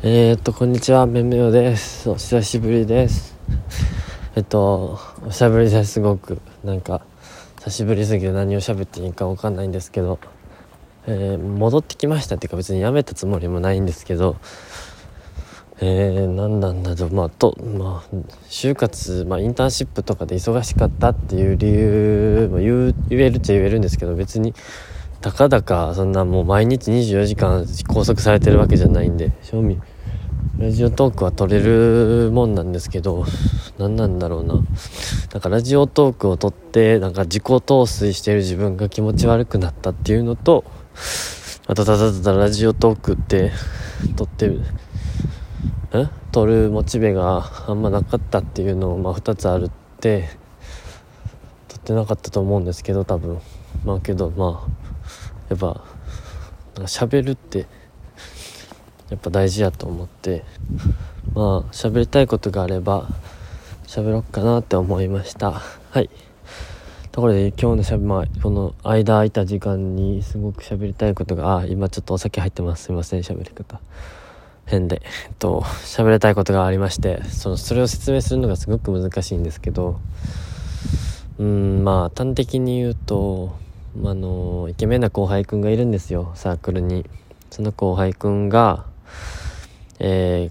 えー、っと、こんにちは、めめおです。お久しぶりです。えっと、おしゃべりですごく、なんか、久しぶりすぎて何を喋っていいかわかんないんですけど、えー、戻ってきましたっていうか別にやめたつもりもないんですけど、えー、何なんだと、まあ、と、まあ、就活、まあ、インターンシップとかで忙しかったっていう理由も言う言えるっちゃ言えるんですけど、別に、たかだかそんなもう毎日24時間拘束されてるわけじゃないんで正味。ラジオトークは撮れるもんなんですけど何なんだろうな。なんかラジオトークを撮ってなんか自己陶酔してる自分が気持ち悪くなったっていうのとあとただただラジオトークって撮ってるえ？撮るモチベがあんまなかったっていうのをまあ2つあるって撮ってなかったと思うんですけど多分。まあけどまあやっぱなんか喋るってやっぱ大事やと思ってまあ喋りたいことがあれば喋ろっかなって思いました。はい。ところで今日のしゃべ、まあ、この間空いた時間にすごく喋りたいことがあ今ちょっとお酒入ってます。すいません喋り方。変でえっと喋りたいことがありましてそのそれを説明するのがすごく難しいんですけどうんまあ端的に言うとあのイケメンな後輩くんがいるんですよサークルに。その後輩くんがえ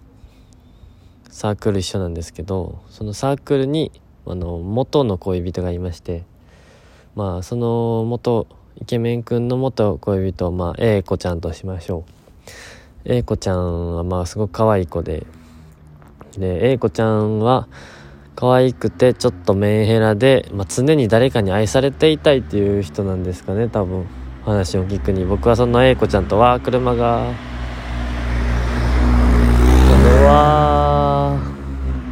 ー、サークル一緒なんですけどそのサークルにあの元の恋人がいましてまあその元イケメンくんの元恋人まあ A 子ちゃんとしましょう。A 子ちゃんはまあすごく可愛い子でで A 子ちゃんは可愛くてちょっとメンヘラで、まあ、常に誰かに愛されていたいっていう人なんですかね多分。話を聞くに。僕はその A 子ちゃんとは車が。これは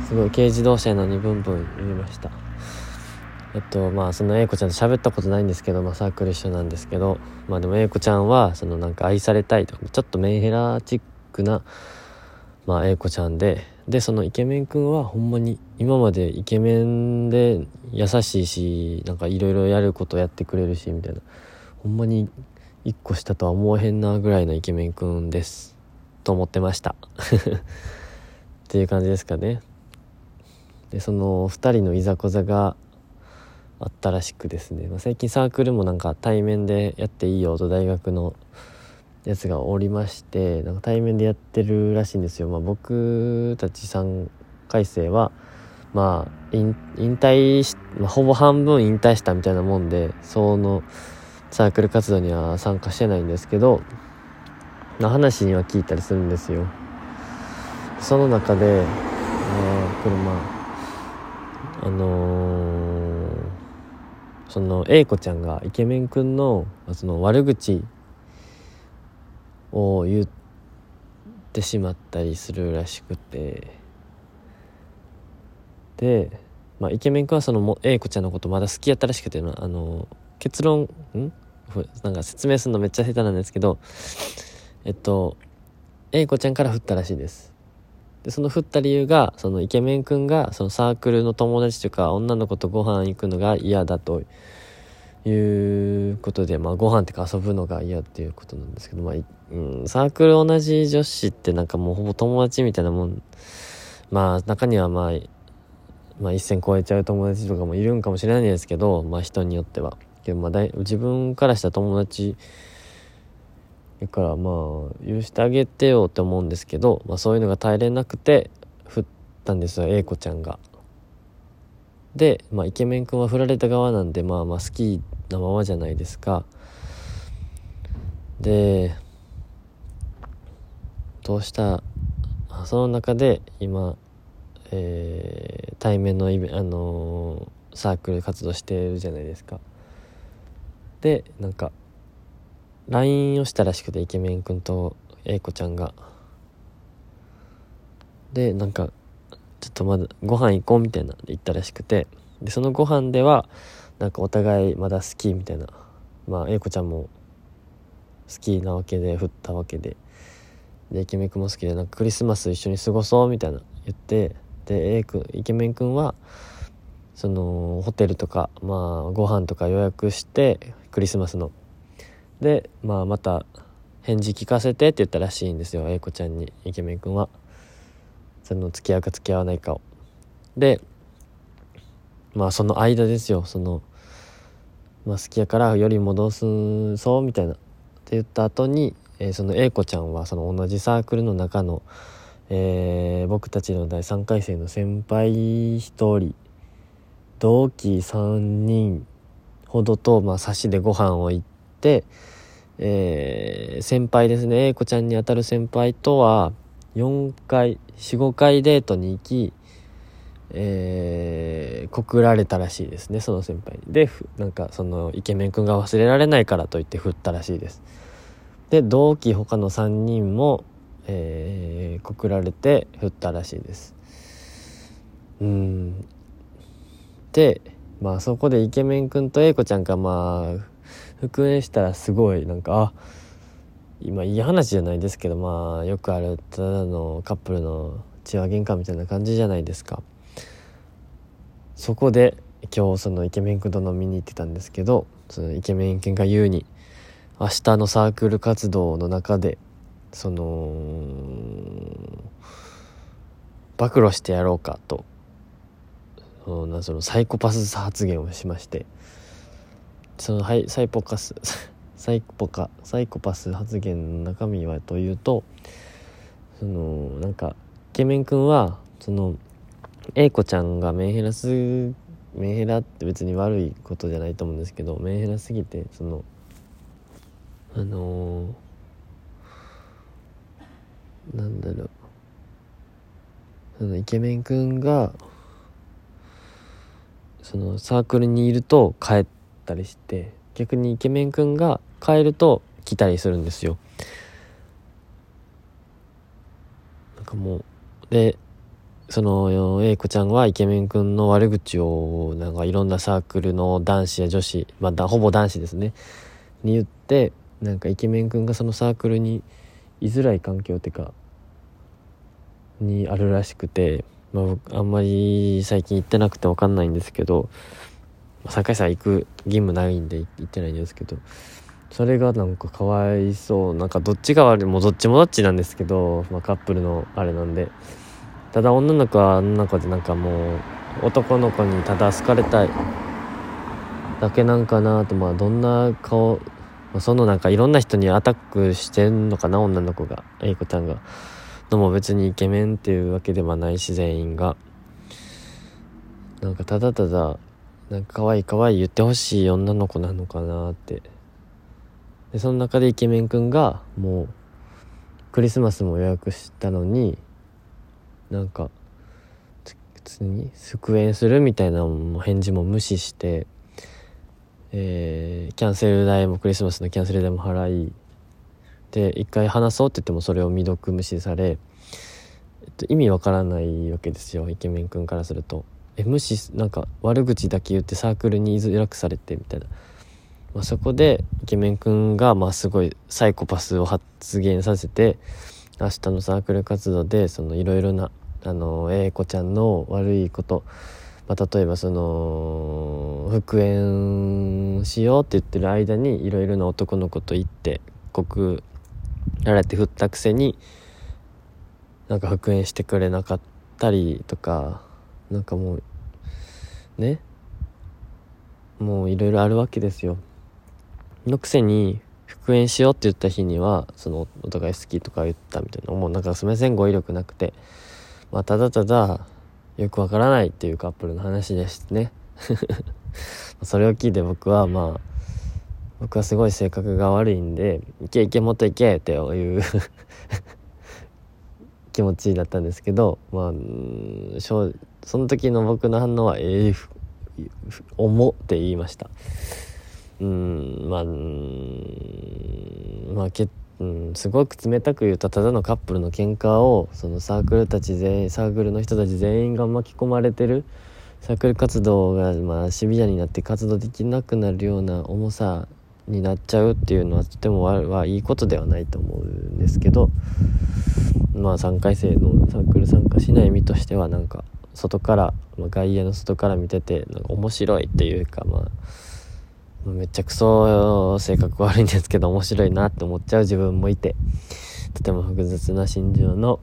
すごい軽自動車なのにブンブン言いました。えっとまあその A 子ちゃんと喋ったことないんですけど、まあ、サークル一緒なんですけどまあでも A 子ちゃんはそのなんか愛されたいとかちょっとメンヘラチックなまあ A 子ちゃんででそのイケメン君はほんまに今までイケメンで優しいしなんかいろいろやることやってくれるしみたいな。ほんまに1個下とは思えへんなぐらいのイケメン君です。と思ってました。っていう感じですかね。でその2人のいざこざがあったらしくですね、まあ、最近サークルもなんか対面でやっていいよと大学のやつがおりましてなんか対面でやってるらしいんですよ、まあ、僕たち3回生はまあ引退し、まあ、ほぼ半分引退したみたいなもんでそのサークル活動には参加してないんですけど、まあ、話には聞いたりするんですよ。その中で、あ、車あのー、その A 子ちゃんがイケメンくんのその悪口を言ってしまったりするらしくて。で、まあ、イケメン君はその A 子ちゃんのことまだ好きやったらしくてあの結論ん？なんか説明するのめっちゃ下手なんですけどえっと A 子ちゃんから振ったらしいです。でその振った理由がそのイケメン君がそのサークルの友達とか女の子とご飯行くのが嫌だということで、まあ、ご飯ってか遊ぶのが嫌っていうことなんですけど、まあ、うん、サークル同じ女子ってなんかもうほぼ友達みたいなもん、まあ、中にはまあ、まあ、一線超えちゃう友達とかもいるんかもしれないですけど、まあ、人によっては。けど、まあだい、自分からした友達だからまあ許してあげてよって思うんですけど、まあ、そういうのが耐えれなくて振ったんですよ A 子ちゃんが。で、まあ、イケメン君は振られた側なんでまあまあ好きなままじゃないですか。でどうした？その中で今、えー、対面のイベあのー、サークル活動してるじゃないですか。でなんか LINE をしたらしくてイケメン君と英子ちゃんが。でなんかちょっとまだご飯行こうみたいな言ったらしくて。でそのご飯ではなんかお互いまだ好きみたいな。まあ英子ちゃんも好きなわけで振ったわけで。でイケメン君も好きでなんかクリスマス一緒に過ごそうみたいな言って。で A 君イケメン君はそのホテルとかまあご飯とか予約してクリスマスの。でまあまた返事聞かせてって言ったらしいんですよ英子ちゃんにイケメン君は。その付き合うか付き合わないかを。でまあその間ですよ。その、まあ、好きやからより戻すそうみたいな。って言った後に、えー、その英子ちゃんはその同じサークルの中の、えー、僕たちの第3回生の先輩1人同期3人ほどと、まあ、差しでご飯を行って、えー、先輩ですね。英子ちゃんにあたる先輩とは4回45回デートに行きえー、告られたらしいですねその先輩に。でなんかそのイケメン君が忘れられないからと言って振ったらしいです。で同期他の3人も、えー、告られて振ったらしいです。うん。でまあそこでイケメン君と英子ちゃんがまあ復縁したらすごいなんかあ今いい話じゃないですけどまあよくあるただのカップルの血話喧嘩みたいな感じじゃないですか。そこで今日そのイケメン君と飲みに行ってたんですけどそのイケメン君が言うに明日のサークル活動の中でその暴露してやろうかとそのそのサイコパス発言をしましてそのはいサイポカス サイコパサイコパス発言の中身はというとそのなんかイケメン君はその A 子ちゃんがメンヘラすメンヘラって別に悪いことじゃないと思うんですけどメンヘラすぎてそのあのー、なんだろう。そのイケメン君がそのサークルにいると帰ったりして逆にイケメン君が帰ると来たりするんですよ。なんかもうでその英子ちゃんはイケメン君の悪口をなんかいろんなサークルの男子や女子まあほぼ男子ですねに言ってなんかイケメン君がそのサークルに居づらい環境っていうかにあるらしくて、まあ、あんまり最近行ってなくて分かんないんですけど3回戦行く義務ないんで行ってないんですけどそれがなんかかわいそうなんかどっちが悪いもうどっちもどっちなんですけど、まあ、カップルのあれなんで。ただ女の子は女の子でなんかもう男の子にただ好かれたいだけなんかなとまあどんな顔そのなんかいろんな人にアタックしてんのかな女の子が英子ちゃんが。のも別にイケメンっていうわけではないし全員が。なんかただただなんか可愛い可愛い言ってほしい女の子なのかなって。でその中でイケメンくんがもうクリスマスも予約したのになんか普通に復縁するみたいな返事も無視して、えー、キャンセル代もクリスマスのキャンセル代も払いで一回話そうって言ってもそれを未読無視され、えっと、意味わからないわけですよイケメン君からすると。え無視なんか悪口だけ言ってサークルに居づらくされてみたいな、まあ、そこでイケメン君がまあすごいサイコパスを発言させて明日のサークル活動でいろいろなあの英子ちゃんの悪いこと、まあ、例えばその復縁しようって言ってる間にいろいろな男の子と行って告られて振ったくせになんか復縁してくれなかったりとかなんかもうね？もういろいろあるわけですよ。のくせに復縁しようって言った日にはそのお互い好きとか言ったみたいなもうなんかすみません語彙力なくてまあただただよくわからないっていうカップルの話ですね。それを聞いて僕はまあ僕はすごい性格が悪いんで「いけいけもっといけ」っていう 気持ちだったんですけどまあその時の僕の反応は「ええー、重」って言いました。うん。まあまあけうんすごく冷たく言うとただのカップルの喧嘩をそのサークルたち全員サークルの人たち全員が巻き込まれてるサークル活動がまあシビアになって活動できなくなるような重さになっちゃうっていうのはとてもはいいことではないと思うんですけどまあ3回生のサークル参加しない身としてはなんか外から、まあ、外野の外から見ててなんか面白いっていうかまあめっちゃくそ性格悪いんですけど面白いなって思っちゃう自分もいて。とても複雑な心情の、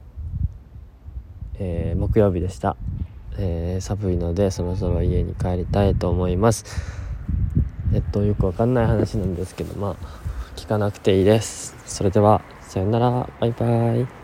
えー、木曜日でした、えー、寒いのでそろそろ家に帰りたいと思います。えっとよくわかんない話なんですけどまあ聞かなくていいです。それではさよなら。バイバイ。